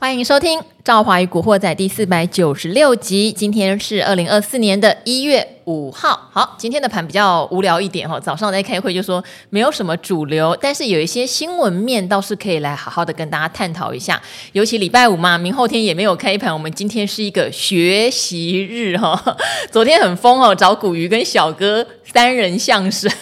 欢迎收听《赵华与古惑仔》第四百九十六集。今天是二零二四年的一月五号。好，今天的盘比较无聊一点哈。早上在开会就说没有什么主流，但是有一些新闻面倒是可以来好好的跟大家探讨一下。尤其礼拜五嘛，明后天也没有开盘，我们今天是一个学习日哈。昨天很疯哦，找古鱼跟小哥三人相声，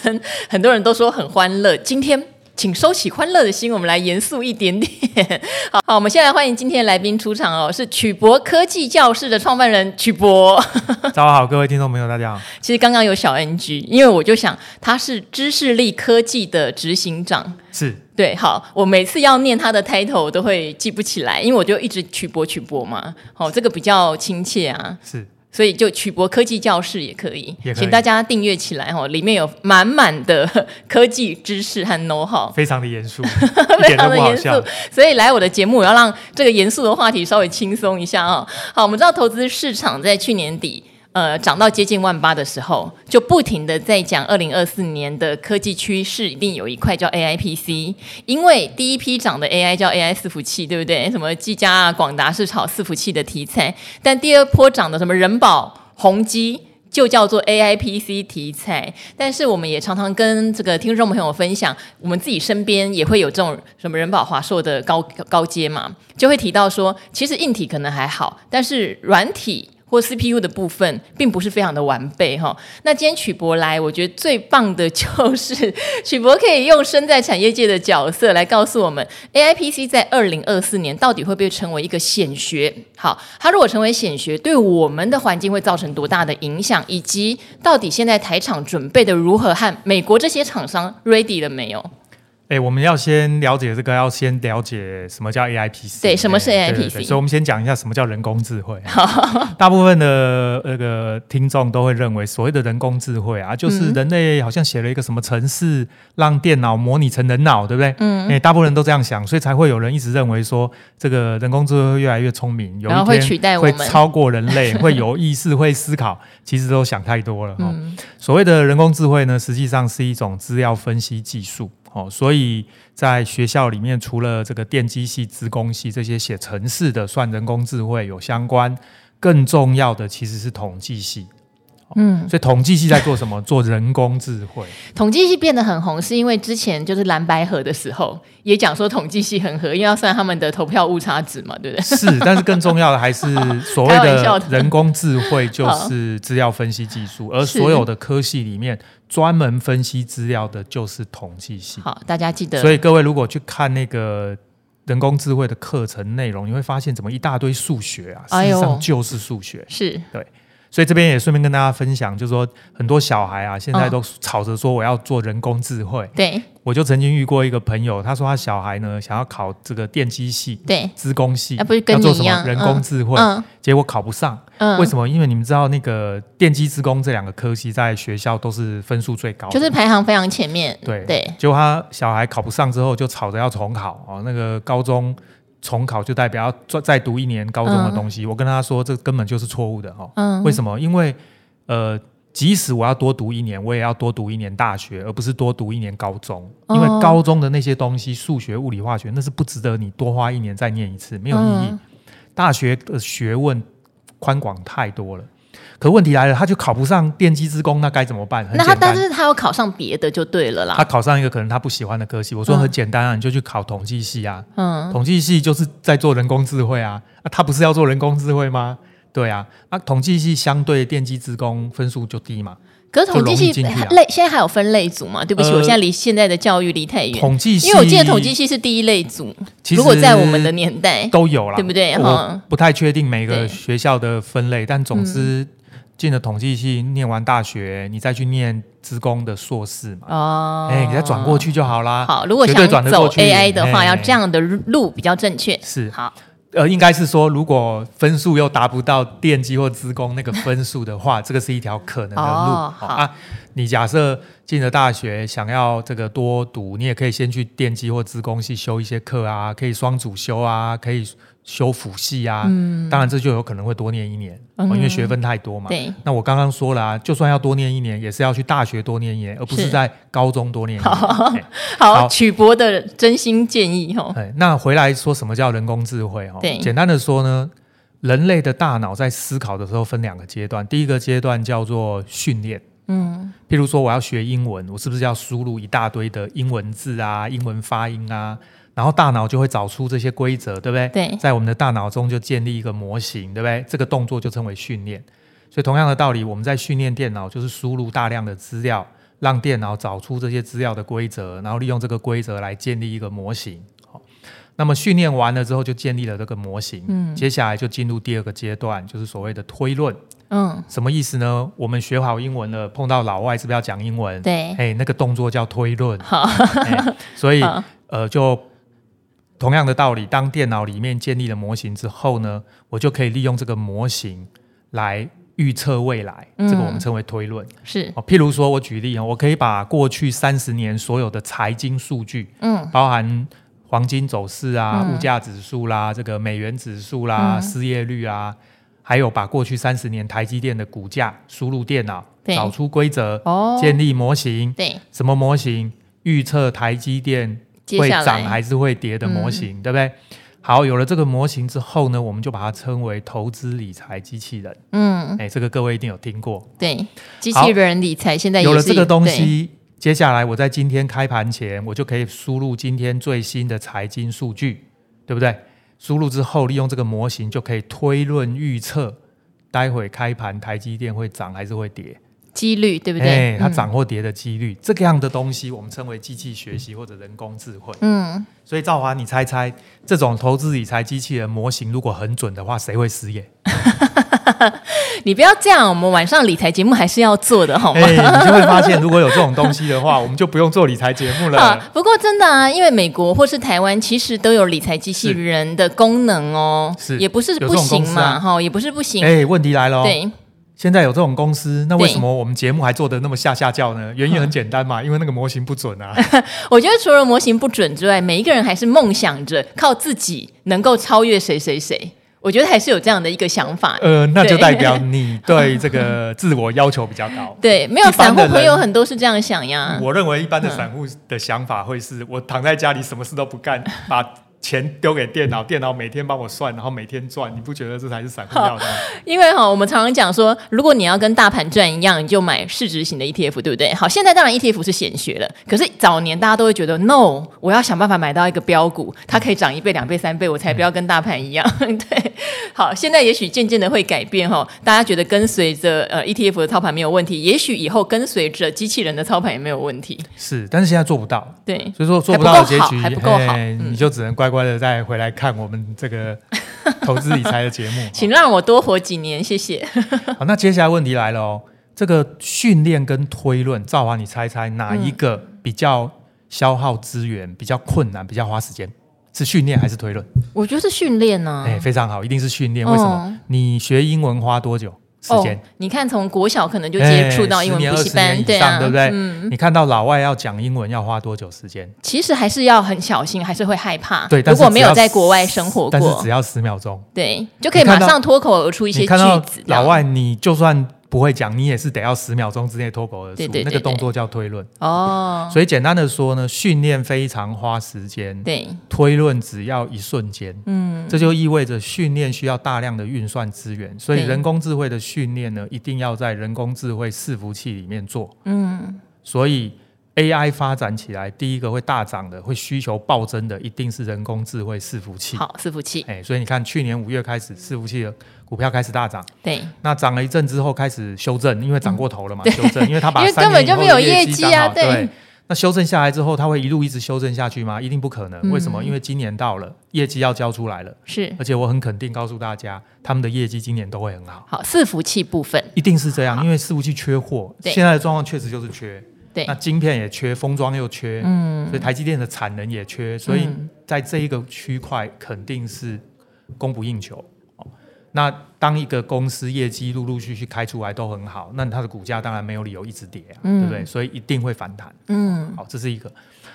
很多人都说很欢乐。今天。请收起欢乐的心，我们来严肃一点点。好，好，我们先来欢迎今天的来宾出场哦，是曲博科技教室的创办人曲博。早上好，各位听众朋友，大家好。其实刚刚有小 NG，因为我就想他是知识力科技的执行长，是对。好，我每次要念他的 title 我都会记不起来，因为我就一直曲博曲博嘛。好，这个比较亲切啊。是。所以就曲博科技教室也可以，也可以，请大家订阅起来哦，里面有满满的科技知识和 know how，非常的严肃，非常的严肃。所以来我的节目，我要让这个严肃的话题稍微轻松一下啊。好，我们知道投资市场在去年底。呃，涨到接近万八的时候，就不停的在讲二零二四年的科技趋势，一定有一块叫 AIPC，因为第一批涨的 AI 叫 AI 伺服器，对不对？什么技嘉啊、广达是炒伺服器的题材，但第二波涨的什么人保、宏基就叫做 AIPC 题材。但是我们也常常跟这个听众朋友分享，我们自己身边也会有这种什么人保、华硕的高高阶嘛，就会提到说，其实硬体可能还好，但是软体。或 CPU 的部分并不是非常的完备哈。那今天曲博来，我觉得最棒的就是 曲博可以用身在产业界的角色来告诉我们，AIPC 在二零二四年到底会不会成为一个显学？好，它如果成为显学，对我们的环境会造成多大的影响？以及到底现在台厂准备的如何？和美国这些厂商 ready 了没有？哎，我们要先了解这个，要先了解什么叫 AIPC。对，什么是 AIPC？对对对，所以，我们先讲一下什么叫人工智慧。大部分的那个听众都会认为，所谓的人工智慧啊，就是人类好像写了一个什么程式，让电脑模拟成人脑，对不对？嗯。哎，大部分人都这样想，所以才会有人一直认为说，这个人工智慧会越来越聪明，有一天会取代我们，会超过人类，会有意识，会思考。其实都想太多了。嗯。所谓的人工智慧呢，实际上是一种资料分析技术。哦，所以在学校里面，除了这个电机系、资工系这些写城市的算人工智慧有相关，更重要的其实是统计系。嗯，所以统计系在做什么？做人工智慧。统计系变得很红，是因为之前就是蓝白河的时候也讲说统计系很合，因为要算他们的投票误差值嘛，对不对？是，但是更重要的还是所谓的人工智慧，就是资料分析技术，而所有的科系里面专门分析资料的就是统计系。好，大家记得。所以各位如果去看那个人工智慧的课程内容，你会发现怎么一大堆数学啊，实际上就是数学。是对。所以这边也顺便跟大家分享，就是说很多小孩啊，现在都吵着说我要做人工智慧。对，我就曾经遇过一个朋友，他说他小孩呢想要考这个电机系，对，资工系，要做什么人工智慧，结果考不上。为什么？因为你们知道那个电机资工这两个科系在学校都是分数最高，就是排行非常前面。对对，结果他小孩考不上之后，就吵着要重考哦，那个高中。重考就代表要再再读一年高中的东西，嗯、我跟他说这根本就是错误的哈。嗯、为什么？因为呃，即使我要多读一年，我也要多读一年大学，而不是多读一年高中。因为高中的那些东西，数学、物理、化学，那是不值得你多花一年再念一次，没有意义。嗯、大学的学问宽广太多了。可问题来了，他就考不上电机之工，那该怎么办？那他但是他要考上别的就对了啦。他考上一个可能他不喜欢的科系，我说很简单啊，嗯、你就去考统计系啊。嗯，统计系就是在做人工智慧啊。啊，他不是要做人工智慧吗？对啊，啊，统计系相对电机之工分数就低嘛。可是统计系类、啊、现在还有分类组嘛？对不起，呃、我现在离现在的教育离太远。统计系，因为我记得统计系是第一类组。如果在我们的年代都有了，对不对？我不太确定每个学校的分类，但总之。嗯进了统计系，念完大学，你再去念资工的硕士嘛？哦，哎，你再转过去就好啦。好，如果想走 AI 的话，要这样的路比较正确。是，好，呃，应该是说，如果分数又达不到电机或资工那个分数的话，这个是一条可能的路。好啊，你假设进了大学，想要这个多读，你也可以先去电机或资工系修一些课啊，可以双主修啊，可以修辅系啊。嗯，当然这就有可能会多念一年，嗯、因为学分太多嘛。对。那我刚刚说了啊，就算要多念一年，也是要去大学多念一年，而不是在高中多念一年。好，好，曲博的真心建议哈。那回来说什么叫人工智慧哈？对，简单的说呢。人类的大脑在思考的时候分两个阶段，第一个阶段叫做训练，嗯，譬如说我要学英文，我是不是要输入一大堆的英文字啊、英文发音啊，然后大脑就会找出这些规则，对不对？对，在我们的大脑中就建立一个模型，对不对？这个动作就称为训练。所以同样的道理，我们在训练电脑，就是输入大量的资料，让电脑找出这些资料的规则，然后利用这个规则来建立一个模型。那么训练完了之后，就建立了这个模型。嗯，接下来就进入第二个阶段，就是所谓的推论。嗯，什么意思呢？我们学好英文了，碰到老外是不是要讲英文？对，哎，那个动作叫推论。好，所以 呃，就同样的道理，当电脑里面建立了模型之后呢，我就可以利用这个模型来预测未来。嗯，这个我们称为推论。是，譬如说我举例啊，我可以把过去三十年所有的财经数据，嗯，包含。黄金走势啊，物价指数啦，这个美元指数啦，嗯、失业率啊，还有把过去三十年台积电的股价输入电脑，找出规则，哦、建立模型，对什么模型？预测台积电会涨还是会跌的模型，对不对？好，有了这个模型之后呢，我们就把它称为投资理财机器人。嗯，哎，这个各位一定有听过。对，机器人理财现在有了这个东西。接下来，我在今天开盘前，我就可以输入今天最新的财经数据，对不对？输入之后，利用这个模型就可以推论预测，待会开盘台积电会涨还是会跌，几率对不对？欸、它涨或跌的几率，嗯、这个样的东西我们称为机器学习或者人工智慧。嗯，所以赵华，你猜猜，这种投资理财机器人模型如果很准的话，谁会失业？你不要这样，我们晚上理财节目还是要做的，好吗？欸、你就会发现，如果有这种东西的话，我们就不用做理财节目了。不过真的啊，因为美国或是台湾其实都有理财机器人的功能哦，是也不是不行嘛，哈、啊，也不是不行。哎、欸，问题来了，对，现在有这种公司，那为什么我们节目还做的那么下下叫呢？原因很简单嘛，因为那个模型不准啊。我觉得除了模型不准之外，每一个人还是梦想着靠自己能够超越谁谁谁。我觉得还是有这样的一个想法，呃，那就代表你对这个自我要求比较高。对，没有散户朋友很多是这样想呀。我认为一般的散户的想法会是我躺在家里什么事都不干，把。钱丢给电脑，电脑每天帮我算，然后每天赚，你不觉得这才是散户要的吗？因为哈，我们常常讲说，如果你要跟大盘赚一样，你就买市值型的 ETF，对不对？好，现在当然 ETF 是显学了，可是早年大家都会觉得，no，我要想办法买到一个标股，它可以涨一倍、两倍、三倍，我才不要跟大盘一样。嗯、对，好，现在也许渐渐的会改变哈，大家觉得跟随着呃 ETF 的操盘没有问题，也许以后跟随着机器人的操盘也没有问题。是，但是现在做不到。对，所以说做不到的结局，还不够好，你就只能乖。乖乖的再回来看我们这个 投资理财的节目，请让我多活几年，谢谢。好，那接下来问题来了哦，这个训练跟推论，兆华，你猜猜哪一个比较消耗资源、比较困难、比较花时间？是训练还是推论？我觉得是训练呢。哎，非常好，一定是训练。为什么？你学英文花多久？时间、哦，你看从国小可能就接触到英文补习班，欸、对啊，对不对？嗯、你看到老外要讲英文要花多久时间？其实还是要很小心，还是会害怕。对，如果没有在国外生活过，但是只要十秒钟，对，就可以马上脱口而出一些句子。老外，你就算。不会讲，你也是得要十秒钟之内脱口而出，对对对对，那个动作叫推论。哦，所以简单的说呢，训练非常花时间，对，推论只要一瞬间。嗯，这就意味着训练需要大量的运算资源，所以人工智慧的训练呢，一定要在人工智慧伺服器里面做。嗯，所以 AI 发展起来，第一个会大涨的，会需求暴增的，一定是人工智慧伺服器。好，伺服器。哎，所以你看，去年五月开始，伺服器的。股票开始大涨，对，那涨了一阵之后开始修正，因为涨过头了嘛，修正，因为 它把三年以后的业绩啊，对，那修正下来之后，它会一路一直修正下去吗？一定不可能，为什么？因为今年到了，业绩要交出来了，是，而且我很肯定告诉大家，他们的业绩今年都会很好。好，伺服器部分一定是这样，因为伺服器缺货，现在的状况确实就是缺，对，那晶片也缺，封装又缺，嗯，所以台积电的产能也缺，所以在这一个区块肯定是供不应求。那当一个公司业绩陆陆续续开出来都很好，那它的股价当然没有理由一直跌啊，嗯、对不对？所以一定会反弹。嗯，好，这是一个。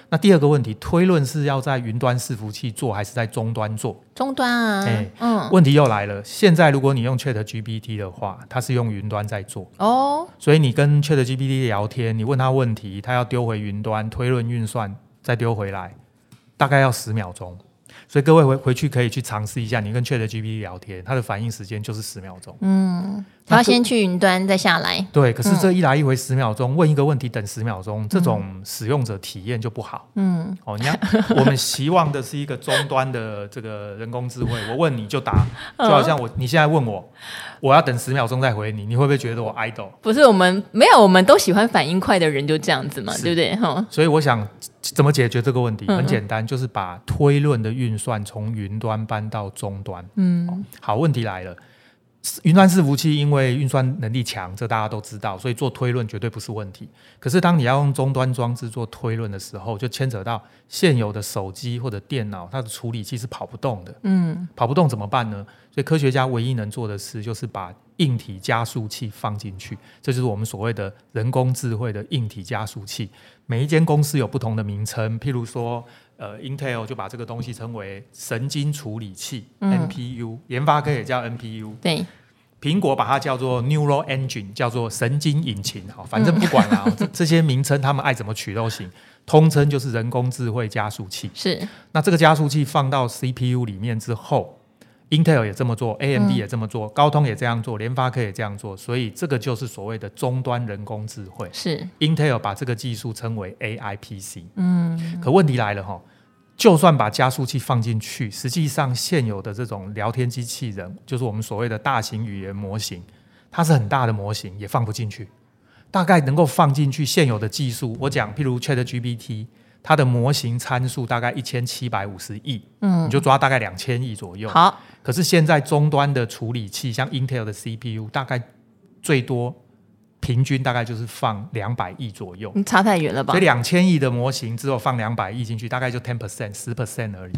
那第二个问题，推论是要在云端伺服器做，还是在终端做？终端啊，哎、欸，嗯，问题又来了。现在如果你用 Chat GPT 的话，它是用云端在做哦，所以你跟 Chat GPT 聊天，你问他问题，他要丢回云端推论运算，再丢回来，大概要十秒钟。所以各位回回去可以去尝试一下，你跟 ChatGPT 聊天，它的反应时间就是十秒钟。嗯，他要先去云端再下来。对，可是这一来一回十秒钟，嗯、问一个问题等十秒钟，这种使用者体验就不好。嗯，哦，你看，我们希望的是一个终端的这个人工智慧，我问你就答，就好像我你现在问我。我要等十秒钟再回你，你会不会觉得我 idle？不是，我们没有，我们都喜欢反应快的人，就这样子嘛，对不对？哈，所以我想怎么解决这个问题？嗯、很简单，就是把推论的运算从云端搬到终端。嗯，好，问题来了。云端伺服器因为运算能力强，这大家都知道，所以做推论绝对不是问题。可是当你要用终端装置做推论的时候，就牵扯到现有的手机或者电脑，它的处理器是跑不动的。嗯，跑不动怎么办呢？所以科学家唯一能做的事就是把硬体加速器放进去，这就是我们所谓的人工智慧的硬体加速器。每一间公司有不同的名称，譬如说，呃，Intel 就把这个东西称为神经处理器 （NPU），研发科也叫 NPU。对，苹果把它叫做 Neural Engine，叫做神经引擎。好，反正不管了，这这些名称他们爱怎么取都行，通称就是人工智慧加速器。是，那这个加速器放到 CPU 里面之后。Intel 也这么做，AMD 也这么做，嗯、高通也这样做，联发科也这样做，所以这个就是所谓的终端人工智慧。是 Intel 把这个技术称为 AI PC。嗯，可问题来了哈，就算把加速器放进去，实际上现有的这种聊天机器人，就是我们所谓的大型语言模型，它是很大的模型，也放不进去。大概能够放进去现有的技术，我讲，譬如 ChatGPT。它的模型参数大概一千七百五十亿，嗯，你就抓大概两千亿左右。好，可是现在终端的处理器，像 Intel 的 CPU，大概最多平均大概就是放两百亿左右。你差太远了吧？所以两千亿的模型只有放两百亿进去，大概就 ten percent 十 percent 而已。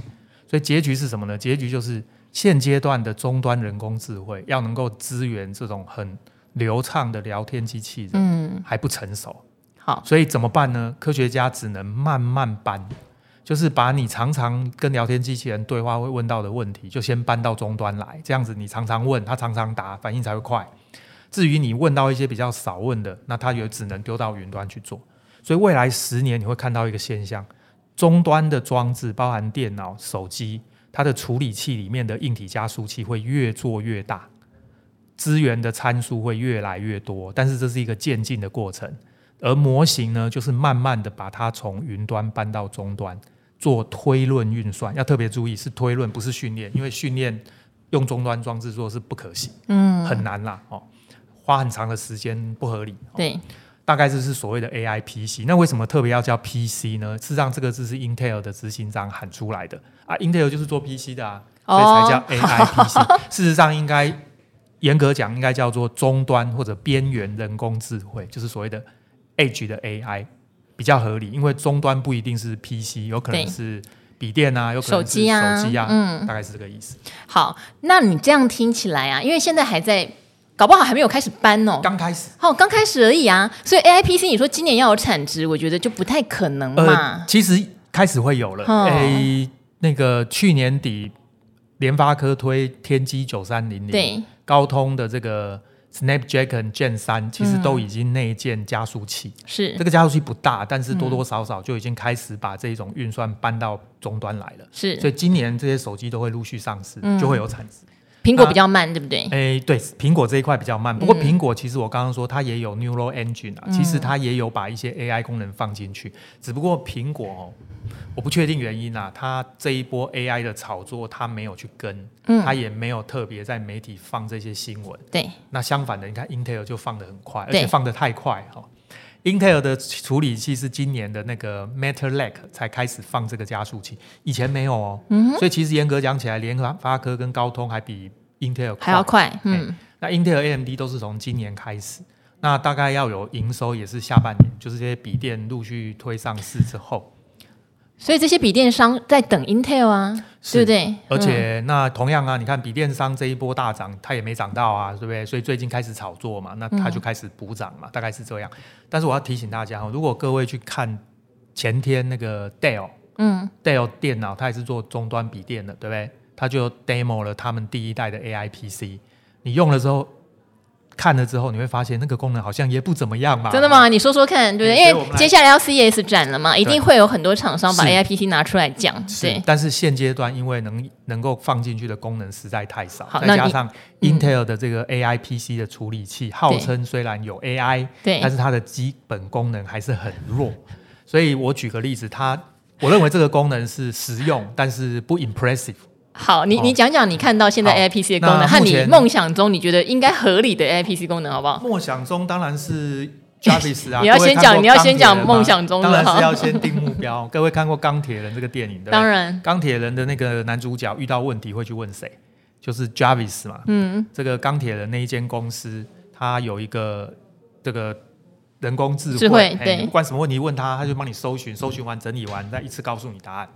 所以结局是什么呢？结局就是现阶段的终端人工智慧要能够支援这种很流畅的聊天机器人，嗯，还不成熟。好，所以怎么办呢？科学家只能慢慢搬，就是把你常常跟聊天机器人对话会问到的问题，就先搬到终端来。这样子，你常常问，他常常答，反应才会快。至于你问到一些比较少问的，那它也只能丢到云端去做。所以未来十年你会看到一个现象：终端的装置，包含电脑、手机，它的处理器里面的硬体加速器会越做越大，资源的参数会越来越多。但是这是一个渐进的过程。而模型呢，就是慢慢的把它从云端搬到终端做推论运算，要特别注意是推论，不是训练，因为训练用终端装置做是不可行，嗯，很难啦，哦，花很长的时间不合理，对，大概就是所谓的 AI PC。那为什么特别要叫 PC 呢？事实上，这个字是 Intel 的执行长喊出来的啊，Intel 就是做 PC 的啊，所以才叫 AI PC。哦、事实上，应该严格讲，应该叫做终端或者边缘人工智慧，就是所谓的。Edge 的 AI 比较合理，因为终端不一定是 PC，有可能是笔电啊，有可能是手机啊，手机啊，嗯，大概是这个意思。好，那你这样听起来啊，因为现在还在，搞不好还没有开始搬哦，刚开始，哦，刚开始而已啊，所以 AI PC 你说今年要有产值，我觉得就不太可能嘛。呃、其实开始会有了，哎、哦，那个去年底联发科推天玑九三零零，对，高通的这个。Snapdragon Gen 三其实都已经内建加速器，嗯、是。这个加速器不大，但是多多少少就已经开始把这种运算搬到终端来了。是，所以今年这些手机都会陆续上市，嗯、就会有产值。苹果比较慢，对不对？诶、欸，对，苹果这一块比较慢。不过苹果其实我刚刚说它也有 Neural Engine 啊，嗯、其实它也有把一些 AI 功能放进去。只不过苹果哦，我不确定原因啊，它这一波 AI 的炒作它没有去跟，嗯，它也没有特别在媒体放这些新闻。对。那相反的，你看 Intel 就放的很快，而且放的太快哈。对 Intel 的处理器是今年的那个 Meteor Lake 才开始放这个加速器，以前没有哦。嗯。所以其实严格讲起来，联发科跟高通还比 Intel 还要快。嗯。欸、那 Intel、AMD 都是从今年开始，那大概要有营收也是下半年，就是这些笔电陆续推上市之后。所以这些笔电商在等 Intel 啊，对不对？而且那同样啊，你看笔电商这一波大涨，它也没涨到啊，对不对？所以最近开始炒作嘛，那它就开始补涨嘛，大概是这样。但是我要提醒大家哈，如果各位去看前天那个 Dell，嗯，Dell 电脑它也是做终端笔电的，对不对？它就 demo 了他们第一代的 AI PC，你用了之后。看了之后，你会发现那个功能好像也不怎么样嘛。真的吗？你说说看，对不对？因为接下来要 CES 展了嘛，一定会有很多厂商把 AI PC 拿出来讲。对。但是现阶段，因为能能够放进去的功能实在太少，再加上 Intel 的这个 AI PC 的处理器，号称虽然有 AI，对，但是它的基本功能还是很弱。所以我举个例子，它我认为这个功能是实用，但是不 impressive。好，你你讲讲你看到现在 A I P C 的功能，和你梦想中你觉得应该合理的 A I P C 功能，好不好？梦想中当然是 Jarvis 啊。你要先讲，你要先讲梦想中的。当然是要先定目标。各位看过《钢铁人》这个电影对？当然。钢铁人的那个男主角遇到问题会去问谁？就是 Jarvis 嘛。嗯。这个钢铁人那一间公司，他有一个这个人工智慧，智慧对，不管什么问题问他，他就帮你搜寻，搜寻完整理完，再一次告诉你答案。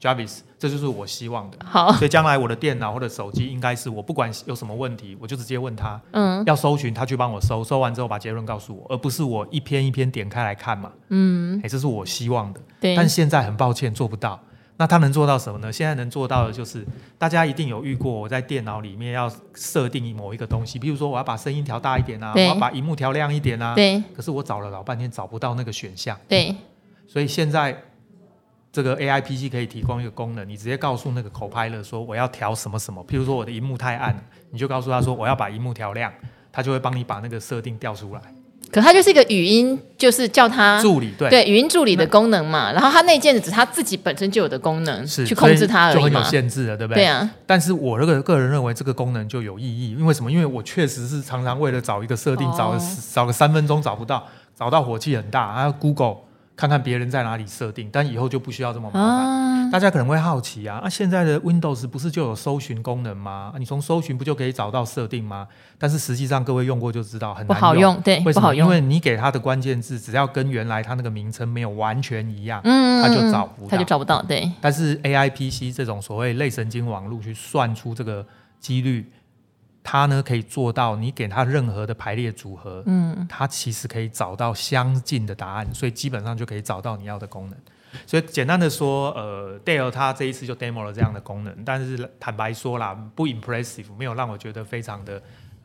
Jarvis，这就是我希望的。好，所以将来我的电脑或者手机应该是我不管有什么问题，我就直接问他。嗯，要搜寻他去帮我搜，搜完之后把结论告诉我，而不是我一篇一篇点开来看嘛。嗯，哎，这是我希望的。对，但现在很抱歉做不到。那他能做到什么呢？现在能做到的就是大家一定有遇过，我在电脑里面要设定某一个东西，比如说我要把声音调大一点啊，我要把荧幕调亮一点啊。对。可是我找了老半天找不到那个选项。对。所以现在。这个 AI PC 可以提供一个功能，你直接告诉那个 Copilot 说我要调什么什么，譬如说我的荧幕太暗，你就告诉他说我要把荧幕调亮，他就会帮你把那个设定调出来。可它就是一个语音，就是叫它助理，对对，语音助理的功能嘛。然后它那件只是它自己本身就有的功能，是去控制它而已。就很有限制了，对不对？对啊。但是我这个个人认为这个功能就有意义，因为什么？因为我确实是常常为了找一个设定，找了找个三分钟找不到，找到火气很大，还要 Google。看看别人在哪里设定，但以后就不需要这么麻烦。啊、大家可能会好奇啊，那、啊、现在的 Windows 不是就有搜寻功能吗？啊、你从搜寻不就可以找到设定吗？但是实际上各位用过就知道很难用，不好用，对，为什么？不好用。因为你给它的关键字只要跟原来它那个名称没有完全一样，嗯，它就找不到，它就找不到。对。但是 AI PC 这种所谓类神经网络去算出这个几率。它呢可以做到，你给它任何的排列组合，嗯，它其实可以找到相近的答案，所以基本上就可以找到你要的功能。所以简单的说，呃，Dell 它这一次就 demo 了这样的功能，但是坦白说啦，不 impressive，没有让我觉得非常的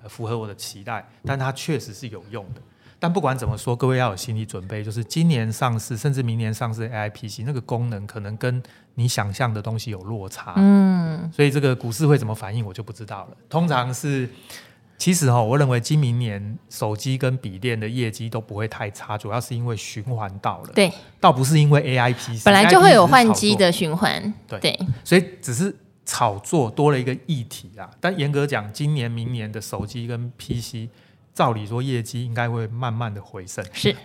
符合我的期待，但它确实是有用的。但不管怎么说，各位要有心理准备，就是今年上市，甚至明年上市 AI PC 那个功能可能跟你想象的东西有落差。嗯，所以这个股市会怎么反应，我就不知道了。通常是，其实哈，我认为今明年手机跟笔电的业绩都不会太差，主要是因为循环到了。对，倒不是因为 AI PC，本来就会有换机的循环。对，对，所以只是炒作多了一个议题啦。但严格讲，今年、明年的手机跟 PC。照理说，业绩应该会慢慢的回升。是，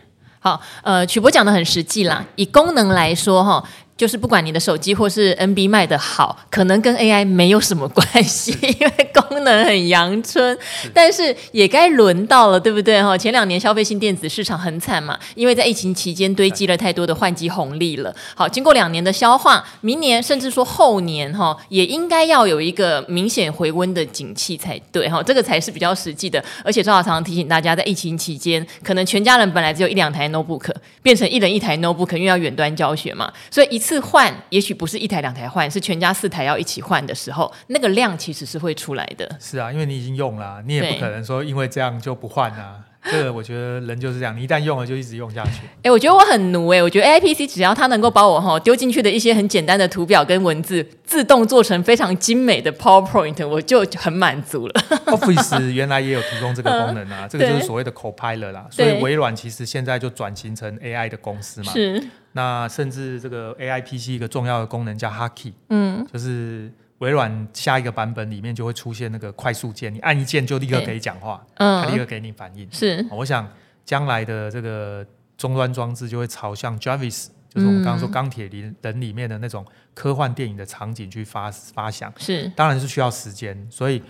好，呃，曲博讲的很实际啦。以功能来说，哈。就是不管你的手机或是 NB 卖的好，可能跟 AI 没有什么关系，因为功能很阳春。但是也该轮到了，对不对？哈，前两年消费性电子市场很惨嘛，因为在疫情期间堆积了太多的换机红利了。好，经过两年的消化，明年甚至说后年哈，也应该要有一个明显回温的景气才对哈，这个才是比较实际的。而且赵老常提醒大家，在疫情期间，可能全家人本来只有一两台 notebook，变成一人一台 notebook，因为要远端教学嘛，所以一次。次换，也许不是一台两台换，是全家四台要一起换的时候，那个量其实是会出来的。是啊，因为你已经用了，你也不可能说因为这样就不换啊。这个我觉得人就是这样，你一旦用了就一直用下去。哎、欸，我觉得我很奴哎、欸，我觉得 AIPC 只要它能够把我哈丢进去的一些很简单的图表跟文字自动做成非常精美的 PowerPoint，我就很满足了。Office 原来也有提供这个功能啊，这个就是所谓的 Copilot 啦。所以微软其实现在就转型成 AI 的公司嘛。是。那甚至这个 AIPC 一个重要的功能叫 Hotkey，嗯，就是。微软下一个版本里面就会出现那个快速键，你按一键就立刻可以讲话，嗯，它立刻给你反应。是，我想将来的这个终端装置就会朝向 Jarvis，就是我们刚刚说钢铁人里面的那种科幻电影的场景去发发想。是，当然是需要时间，所以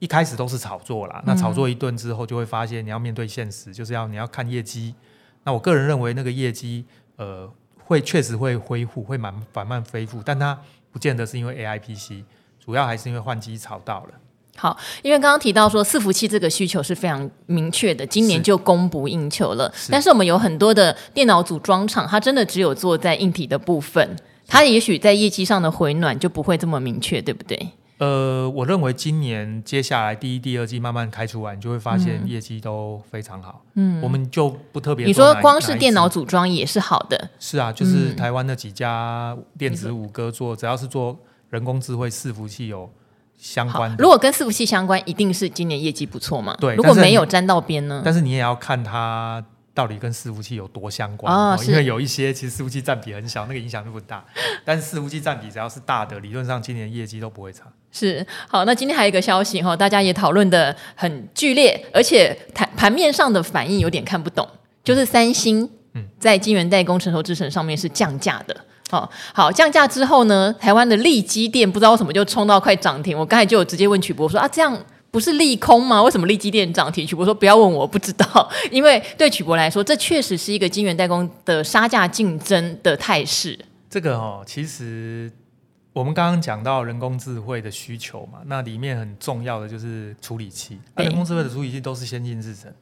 一开始都是炒作啦。那炒作一顿之后，就会发现你要面对现实，就是要你要看业绩。那我个人认为那个业绩，呃。会确实会恢复，会慢慢慢恢复，但它不见得是因为 A I P C，主要还是因为换机潮到了。好，因为刚刚提到说伺服器这个需求是非常明确的，今年就供不应求了。是但是我们有很多的电脑组装厂，它真的只有做在硬体的部分，它也许在业绩上的回暖就不会这么明确，对不对？呃，我认为今年接下来第一、第二季慢慢开出来，你就会发现业绩都非常好。嗯，我们就不特别。你说光是电脑组装也是好的。是啊，就是台湾那几家电子五哥做，嗯、只要是做人工智慧伺服器有相关的，如果跟伺服器相关，一定是今年业绩不错嘛？对。如果没有沾到边呢？但是你也要看它。到底跟伺服器有多相关？哦，因为有一些其实伺服器占比很小，那个影响力不大。但是伺服器占比只要是大的，理论上今年业绩都不会差。是好，那今天还有一个消息哈，大家也讨论的很剧烈，而且盘盘面上的反应有点看不懂，就是三星在晶圆代工成熟制程上面是降价的。哦，好降价之后呢，台湾的利基电不知道为什么就冲到快涨停。我刚才就有直接问曲博说啊，这样。不是利空吗？为什么利基电涨停？曲博说不要问我，不知道。因为对曲博来说，这确实是一个晶圆代工的杀价竞争的态势。这个哦，其实我们刚刚讲到人工智慧的需求嘛，那里面很重要的就是处理器。对人工智慧的处理器都是先进制程，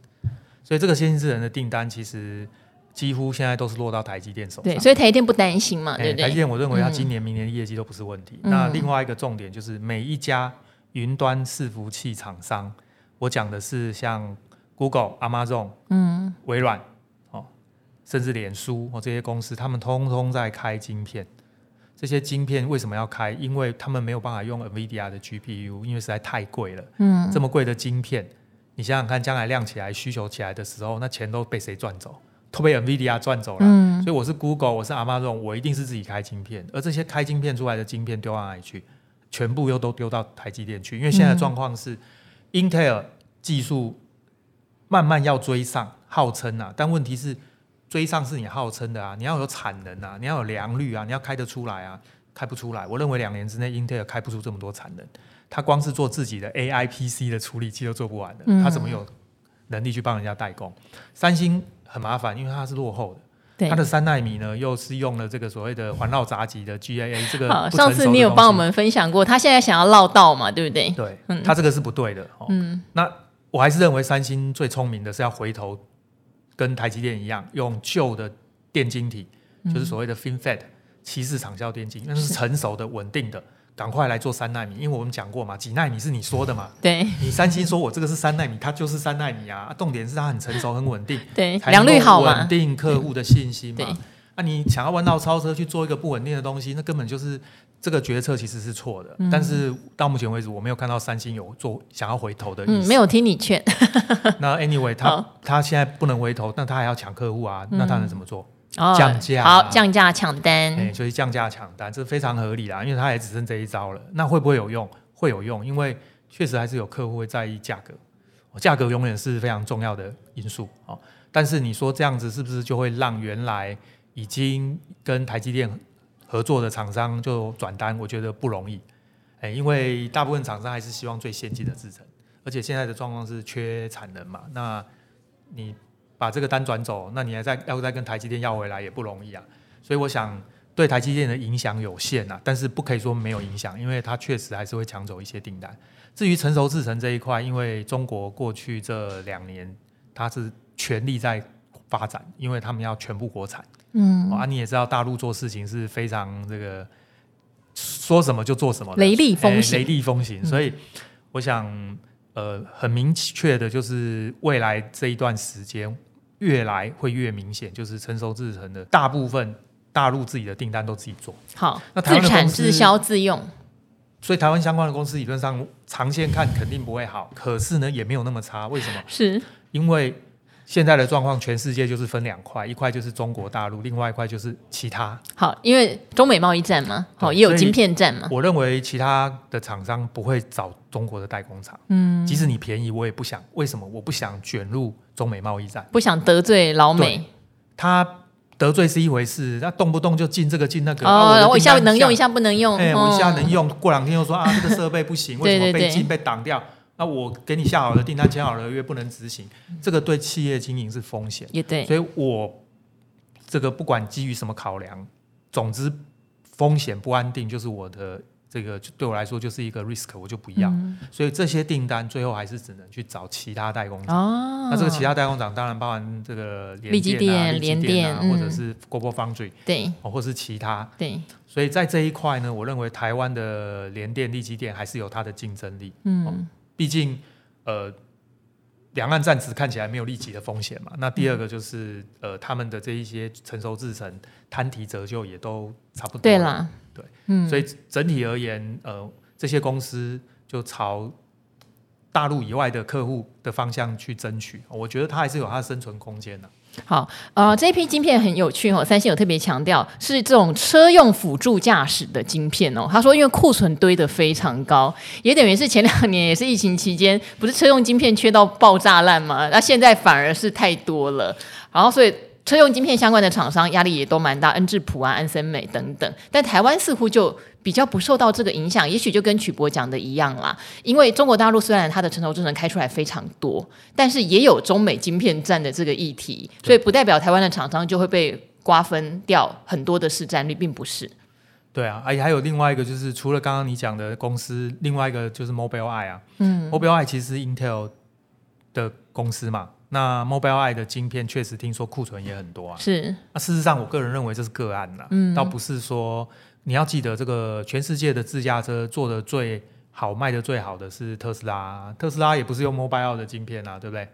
所以这个先进制程的订单其实几乎现在都是落到台积电手上。对，所以台积电不担心嘛，对不对？台积电我认为它今年、明年的业绩都不是问题。嗯、那另外一个重点就是每一家。云端伺服器厂商，我讲的是像 Google、Amazon、嗯、微软，哦，甚至脸书哦这些公司，他们通通在开晶片。这些晶片为什么要开？因为他们没有办法用 NVIDIA 的 GPU，因为实在太贵了。嗯，这么贵的晶片，你想想看，将来亮起来、需求起来的时候，那钱都被谁赚走？都被 NVIDIA 赚走了。嗯，所以我是 Google，我是 Amazon，我一定是自己开晶片。而这些开晶片出来的晶片丢到哪里去？全部又都丢到台积电去，因为现在状况是，Intel 技术慢慢要追上，号称啊，但问题是追上是你号称的啊，你要有产能啊，你要有良率啊，你要开得出来啊，开不出来。我认为两年之内 Intel 开不出这么多产能，它光是做自己的 AI PC 的处理器都做不完的，它怎么有能力去帮人家代工？三星很麻烦，因为它是落后的。它的三奈米呢，又是用了这个所谓的环绕闸极的 GAA 这个。好，上次你有帮我们分享过，他现在想要绕道嘛，对不对？对，嗯，他这个是不对的。嗯，那我还是认为三星最聪明的是要回头跟台积电一样，用旧的电晶体，就是所谓的 FinFET 七四场效电晶，那是成熟的、稳定的。赶快来做三纳米，因为我们讲过嘛，几纳米是你说的嘛？对，你三星说我这个是三纳米，它就是三纳米啊。重点是它很成熟、很稳定，对，良率好嘛，稳定客户的信心嘛。那、啊、你想要弯道超车去做一个不稳定的东西，那根本就是这个决策其实是错的。嗯、但是到目前为止，我没有看到三星有做想要回头的意思。嗯，没有听你劝。那 anyway，他他现在不能回头，那他还要抢客户啊，那他能怎么做？嗯哦、降价好，降价抢单，哎，所以降价抢单这非常合理啦，因为它也只剩这一招了。那会不会有用？会有用，因为确实还是有客户会在意价格，价格永远是非常重要的因素哦。但是你说这样子是不是就会让原来已经跟台积电合作的厂商就转单？我觉得不容易，哎，因为大部分厂商还是希望最先进的制程，而且现在的状况是缺产能嘛，那你。把这个单转走，那你还在要再跟台积电要回来也不容易啊。所以我想对台积电的影响有限啊，但是不可以说没有影响，因为它确实还是会抢走一些订单。至于成熟制程这一块，因为中国过去这两年它是全力在发展，因为他们要全部国产。嗯，啊，你也知道大陆做事情是非常这个说什么就做什么，雷厉风行，雷厉风行。所以我想，呃，很明确的就是未来这一段时间。越来会越明显，就是成熟制成的大部分大陆自己的订单都自己做，好，那自产自销自用，所以台湾相关的公司理论上长线看肯定不会好，可是呢也没有那么差，为什么？是因为。现在的状况，全世界就是分两块，一块就是中国大陆，另外一块就是其他。好，因为中美贸易战嘛，好，也有晶片战嘛。我认为其他的厂商不会找中国的代工厂，嗯，即使你便宜，我也不想。为什么？我不想卷入中美贸易战，不想得罪老美。他得罪是一回事，他动不动就进这个进那个。哦，我一下能用，一下不能用。哎，我一下能用，过两天又说啊，这个设备不行，为什么被禁被挡掉？那我给你下好的订单，签好了合约不能执行，这个对企业经营是风险。也对，所以我这个不管基于什么考量，总之风险不安定就是我的。这个对我来说就是一个 risk，我就不要，嗯、所以这些订单最后还是只能去找其他代工厂。哦、那这个其他代工厂当然包含这个联电啊、电、联电啊，或者是 Global Foundry，对，或者是其他。对，所以在这一块呢，我认为台湾的联电、力积电还是有它的竞争力。嗯，哦、毕竟呃，两岸暂时看起来没有立即的风险嘛。那第二个就是、嗯、呃，他们的这一些成熟制成摊提折旧也都差不多。对啦。对，嗯，所以整体而言，呃，这些公司就朝大陆以外的客户的方向去争取，我觉得它还是有它的生存空间的。好，呃，这一批晶片很有趣哦，三星有特别强调是这种车用辅助驾驶的晶片哦。他说，因为库存堆得非常高，也等于是前两年也是疫情期间，不是车用晶片缺到爆炸烂吗？那现在反而是太多了，然后所以。车用晶片相关的厂商压力也都蛮大，恩智浦啊、安森美等等。但台湾似乎就比较不受到这个影响，也许就跟曲博讲的一样啦。因为中国大陆虽然它的成熟制程开出来非常多，但是也有中美晶片战的这个议题，所以不代表台湾的厂商就会被瓜分掉很多的市占率，并不是。对啊，而且还有另外一个，就是除了刚刚你讲的公司，另外一个就是 Mobileye 啊，嗯，Mobileye 其实是 Intel 的公司嘛。那 Mobileye 的晶片确实听说库存也很多啊。是。那事实上，我个人认为这是个案啦，嗯，倒不是说你要记得这个全世界的自驾车做的最好、卖的最好的是特斯拉，特斯拉也不是用 Mobileye 的晶片啊，对不对？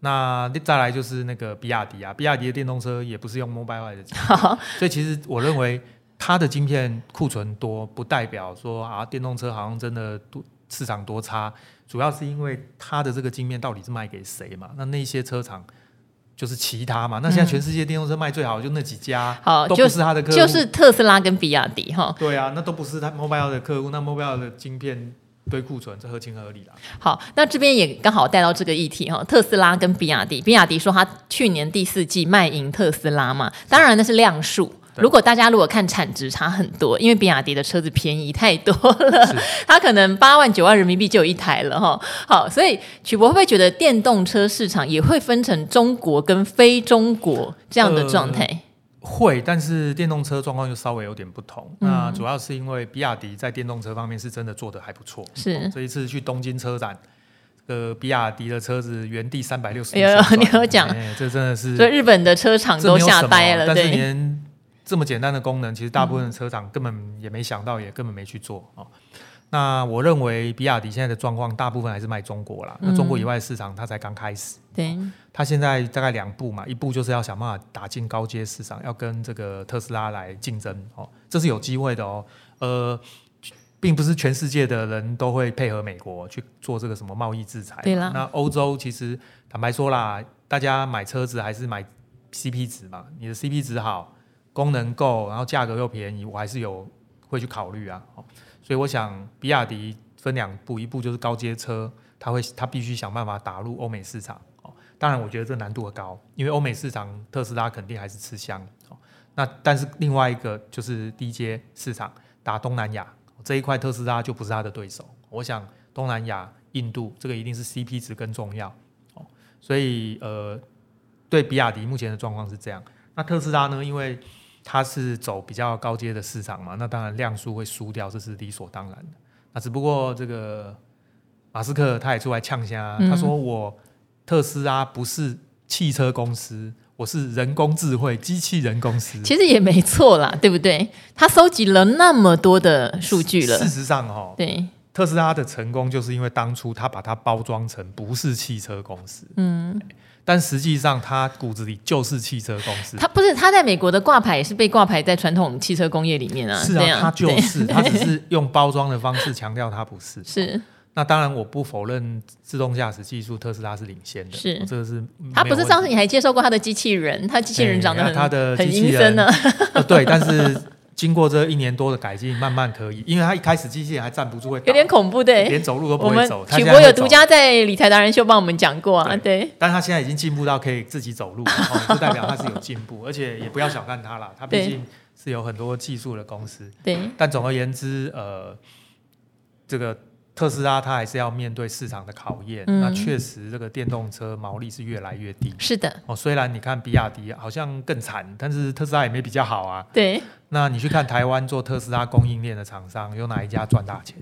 那再来就是那个比亚迪啊，比亚迪的电动车也不是用 Mobileye 的晶片，所以其实我认为它的晶片库存多，不代表说啊电动车好像真的多市场多差。主要是因为它的这个晶片到底是卖给谁嘛？那那些车厂就是其他嘛？那现在全世界电动车卖最好的就那几家，好，都不是他的客户，就是特斯拉跟比亚迪哈。对啊，那都不是他 Mobile 的客户，那 Mobile 的晶片堆库存，这合情合理啦。好，那这边也刚好带到这个议题哈，特斯拉跟比亚迪，比亚迪说他去年第四季卖赢特斯拉嘛，当然那是量数。如果大家如果看产值差很多，因为比亚迪的车子便宜太多了，它可能八万九万人民币就有一台了哈。好，所以曲博会不会觉得电动车市场也会分成中国跟非中国这样的状态？呃，会，但是电动车状况就稍微有点不同。嗯、那主要是因为比亚迪在电动车方面是真的做的还不错。是，这一次去东京车展，呃，比亚迪的车子原地三百六十，有你有讲，欸，这真的是，所以日本的车厂都吓呆了，但是连这么简单的功能，其实大部分的车厂根本也没想到，也根本没去做哦。那我认为比亚迪现在的状况，大部分还是卖中国啦。那中国以外的市场，它才刚开始。对，它现在大概两步嘛，一步就是要想办法打进高阶市场，要跟这个特斯拉来竞争哦，这是有机会的哦。呃，并不是全世界的人都会配合美国去做这个什么贸易制裁。对啦。那欧洲其实坦白说啦，大家买车子还是买 CP 值嘛，你的 CP 值好。功能够，然后价格又便宜，我还是有会去考虑啊。所以我想，比亚迪分两步，一步就是高阶车，它会它必须想办法打入欧美市场。哦，当然我觉得这难度很高，因为欧美市场特斯拉肯定还是吃香。哦，那但是另外一个就是低阶市场打东南亚这一块，特斯拉就不是它的对手。我想东南亚、印度这个一定是 CP 值更重要。哦，所以呃，对比亚迪目前的状况是这样。那特斯拉呢？因为它是走比较高阶的市场嘛，那当然量数会输掉，这是理所当然的。那只不过这个马斯克他也出来呛声，他说我特斯拉不是汽车公司，我是人工智慧机器人公司。其实也没错啦，对不对？他收集了那么多的数据了。事实上，哈，对特斯拉的成功，就是因为当初他把它包装成不是汽车公司。嗯。但实际上，他骨子里就是汽车公司。他不是，他在美国的挂牌也是被挂牌在传统汽车工业里面啊。是啊，他就是，他只是用包装的方式强调他不是。是。那当然，我不否认自动驾驶技术，特斯拉是领先的。是，这个是。他不是上次你还接受过他的机器人？他机器人长得很，他的很阴森呢。对，但是。经过这一年多的改进，慢慢可以，因为他一开始机器人还站不住，会有点恐怖，对，连走路都不会走。曲博有独家在理财达人秀帮我们讲过啊，对。对，但是他现在已经进步到可以自己走路，哦，就代表他是有进步，而且也不要小看他了，他毕竟是有很多技术的公司。对。但总而言之，呃，这个特斯拉它还是要面对市场的考验。嗯、那确实，这个电动车毛利是越来越低。是的。哦，虽然你看比亚迪好像更惨，但是特斯拉也没比较好啊。对。那你去看台湾做特斯拉供应链的厂商，有哪一家赚大钱？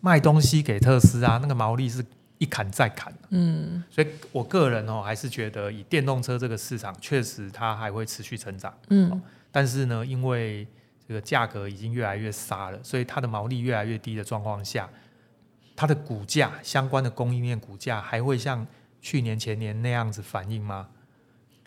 卖东西给特斯拉，那个毛利是一砍再砍。嗯。所以我个人哦，还是觉得以电动车这个市场，确实它还会持续成长。嗯、哦。但是呢，因为这个价格已经越来越杀了，所以它的毛利越来越低的状况下，它的股价相关的供应链股价还会像去年前年那样子反应吗？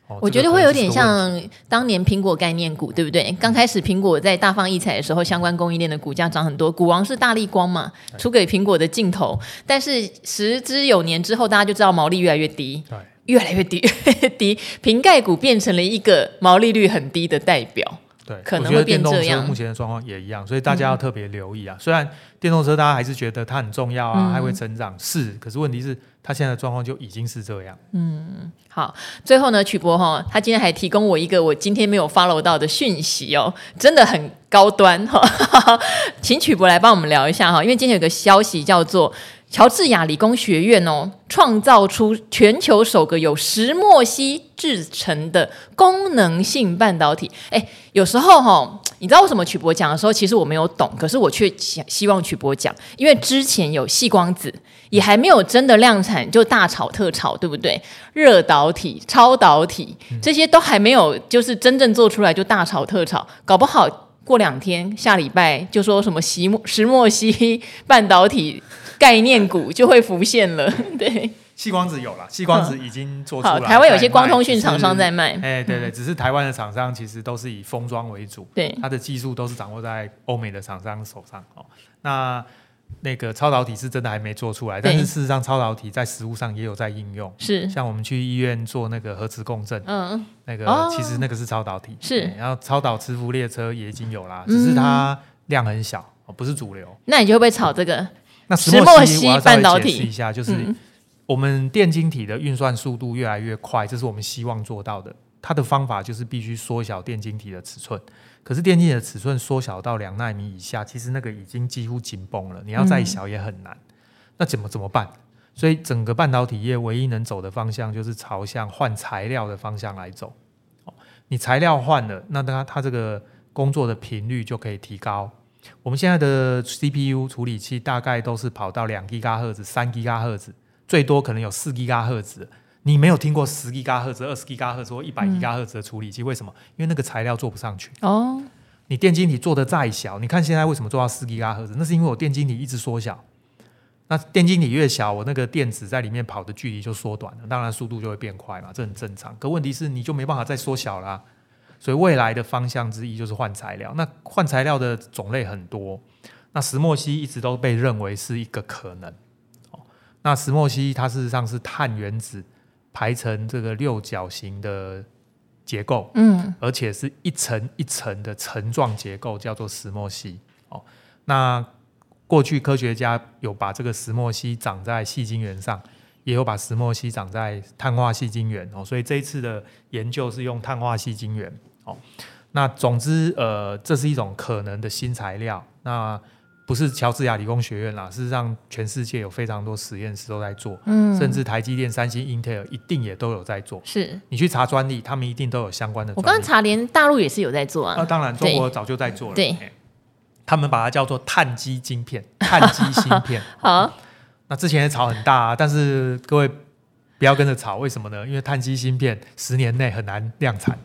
哦、我觉得会有点像当年苹果概念股，对不对？刚开始苹果在大放异彩的时候，相关供应链的股价涨很多，股王是大力光嘛，出给苹果的镜头，但是时之有年之后，大家就知道毛利越来越低，对，越来越低，越来越低，瓶盖股变成了一个毛利率很低的代表。对，可能会电动车目前的状况也一样，所以大家要特别留意啊。嗯、虽然电动车大家还是觉得它很重要啊，还会成长，嗯、是，可是问题是它现在的状况就已经是这样。嗯，好，最后呢，曲博哈，他今天还提供我一个我今天没有 follow 到的讯息哦，真的很高端哈，请曲博来帮我们聊一下哈，因为今天有个消息叫做。乔治亚理工学院哦，创造出全球首个由石墨烯制成的功能性半导体。哎，有时候哈、哦，你知道为什么曲博讲的时候，其实我没有懂，可是我却想希望曲博讲，因为之前有细光子，也还没有真的量产，就大炒特炒，对不对？热导体、超导体这些都还没有，就是真正做出来就大炒特炒，搞不好过两天下礼拜就说什么石墨石墨烯半导体。概念股就会浮现了，对。细光子有了，细光子已经做出来。台湾有些光通讯厂商在卖。哎，对对，只是台湾的厂商其实都是以封装为主，对，它的技术都是掌握在欧美的厂商手上。哦，那那个超导体是真的还没做出来，但是事实上超导体在实物上也有在应用。是，像我们去医院做那个核磁共振，嗯，那个其实那个是超导体。是，然后超导磁浮列车也已经有啦，只是它量很小，不是主流。那你就会不会炒这个？那石墨烯半导体，解释一下，就是我们电晶体的运算速度越来越快，这是我们希望做到的。它的方法就是必须缩小电晶体的尺寸，可是电晶体的尺寸缩小到两纳米以下，其实那个已经几乎紧绷了。你要再小也很难。那怎么怎么办？所以整个半导体业唯一能走的方向，就是朝向换材料的方向来走。你材料换了，那它它这个工作的频率就可以提高。我们现在的 CPU 处理器大概都是跑到两 GHz 赫兹、三 GHz 赫兹，最多可能有四 GHz 赫兹。你没有听过十 GHz 赫兹、二十 GHz 赫兹或一百 GHz 赫兹的处理器？为什么？因为那个材料做不上去。哦。你电晶体做的再小，你看现在为什么做到四 GHz 赫兹？那是因为我电晶体一直缩小。那电晶体越小，我那个电子在里面跑的距离就缩短了，当然速度就会变快嘛，这很正常。可问题是，你就没办法再缩小啦。所以未来的方向之一就是换材料。那换材料的种类很多。那石墨烯一直都被认为是一个可能。哦，那石墨烯它事实上是碳原子排成这个六角形的结构，嗯，而且是一层一层的层状结构，叫做石墨烯。哦，那过去科学家有把这个石墨烯长在细晶圆上。也有把石墨烯长在碳化细晶圆哦，所以这一次的研究是用碳化细晶圆哦。那总之，呃，这是一种可能的新材料。那不是乔治亚理工学院啦，事实上，全世界有非常多实验室都在做，嗯，甚至台积电、三星、英特尔一定也都有在做。是，你去查专利，他们一定都有相关的。我刚刚查，连大陆也是有在做啊。那当然，中国早就在做了。对，他们把它叫做碳基晶片、碳基芯片。好。那之前也炒很大啊，但是各位不要跟着炒，为什么呢？因为碳基芯片十年内很难量产。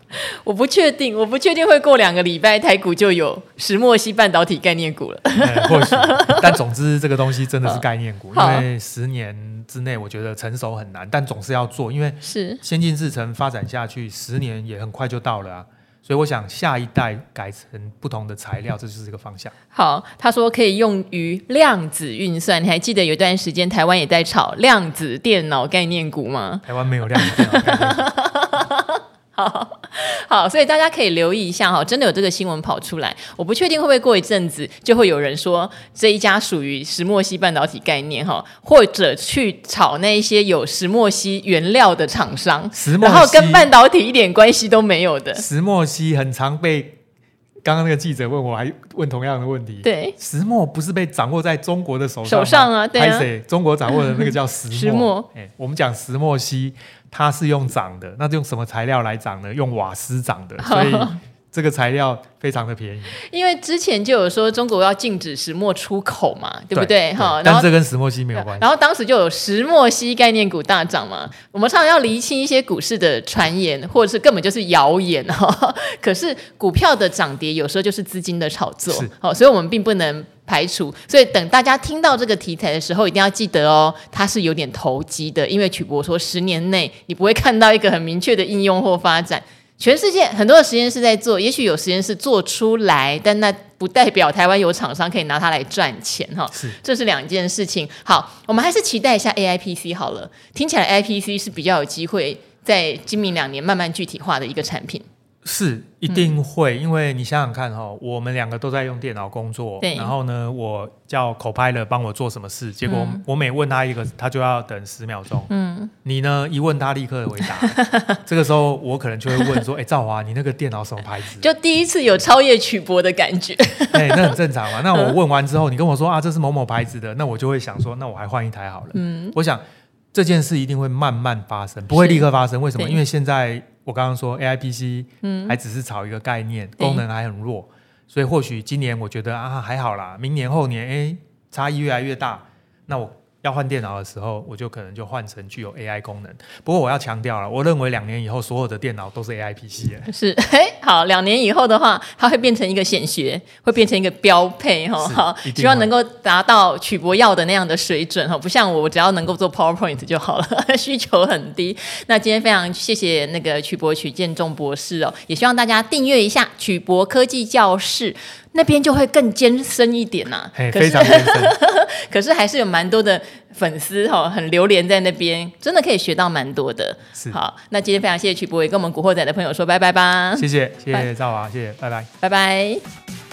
我不确定，我不确定会过两个礼拜台股就有石墨烯半导体概念股了。嗯、或许，但总之这个东西真的是概念股，因为十年之内我觉得成熟很难，但总是要做，因为是先进制程发展下去，十年也很快就到了啊。所以我想下一代改成不同的材料，这就是这个方向。好，他说可以用于量子运算。你还记得有一段时间台湾也在炒量子电脑概念股吗？台湾没有量子电脑概念股。好好，所以大家可以留意一下哈，真的有这个新闻跑出来，我不确定会不会过一阵子就会有人说这一家属于石墨烯半导体概念哈，或者去炒那一些有石墨烯原料的厂商，然后跟半导体一点关系都没有的。石墨烯很常被刚刚那个记者问我，还问同样的问题。对，石墨不是被掌握在中国的手上？手上啊，对啊。中国掌握的那个叫 石墨。石墨。哎，我们讲石墨烯，它是用长的，那用什么材料来长呢？用瓦斯长的，所以。这个材料非常的便宜，因为之前就有说中国要禁止石墨出口嘛，对不对？哈，但是这跟石墨烯没有关系。然后当时就有石墨烯概念股大涨嘛。我们常常要厘清一些股市的传言，或者是根本就是谣言哈。可是股票的涨跌有时候就是资金的炒作，好，所以我们并不能排除。所以等大家听到这个题材的时候，一定要记得哦，它是有点投机的，因为曲博说十年内你不会看到一个很明确的应用或发展。全世界很多的实验室在做，也许有实验室做出来，但那不代表台湾有厂商可以拿它来赚钱哈。是，这是两件事情。好，我们还是期待一下 AIPC 好了。听起来 AIPC 是比较有机会在今明两年慢慢具体化的一个产品。是一定会，嗯、因为你想想看哈，我们两个都在用电脑工作，然后呢，我叫 Copilot 帮我做什么事，结果我每问他一个，他就要等十秒钟。嗯，你呢一问他立刻回答，这个时候我可能就会问说，哎，赵华，你那个电脑什么牌子？就第一次有超越曲博的感觉。哎，那很正常嘛。那我问完之后，你跟我说啊，这是某某牌子的，那我就会想说，那我还换一台好了。嗯，我想这件事一定会慢慢发生，不会立刻发生。为什么？因为现在。我刚刚说 AIPC，还只是炒一个概念，嗯、功能还很弱，所以或许今年我觉得啊还好啦，明年后年哎差异越来越大，那我。要换电脑的时候，我就可能就换成具有 AI 功能。不过我要强调了，我认为两年以后所有的电脑都是 AI PC 的。是，嘿，好，两年以后的话，它会变成一个显学，会变成一个标配哈。好，希望能够达到曲博要的那样的水准哈，不像我，我只要能够做 PowerPoint 就好了，需求很低。那今天非常谢谢那个曲博曲建中博士哦，也希望大家订阅一下曲博科技教室。那边就会更艰深一点呐、啊，非常艰深。可是还是有蛮多的粉丝哈，很流连在那边，真的可以学到蛮多的。是好，那今天非常谢谢曲博，也跟我们古惑仔的朋友说拜拜吧。谢谢，谢谢赵华，谢谢，拜拜，拜拜。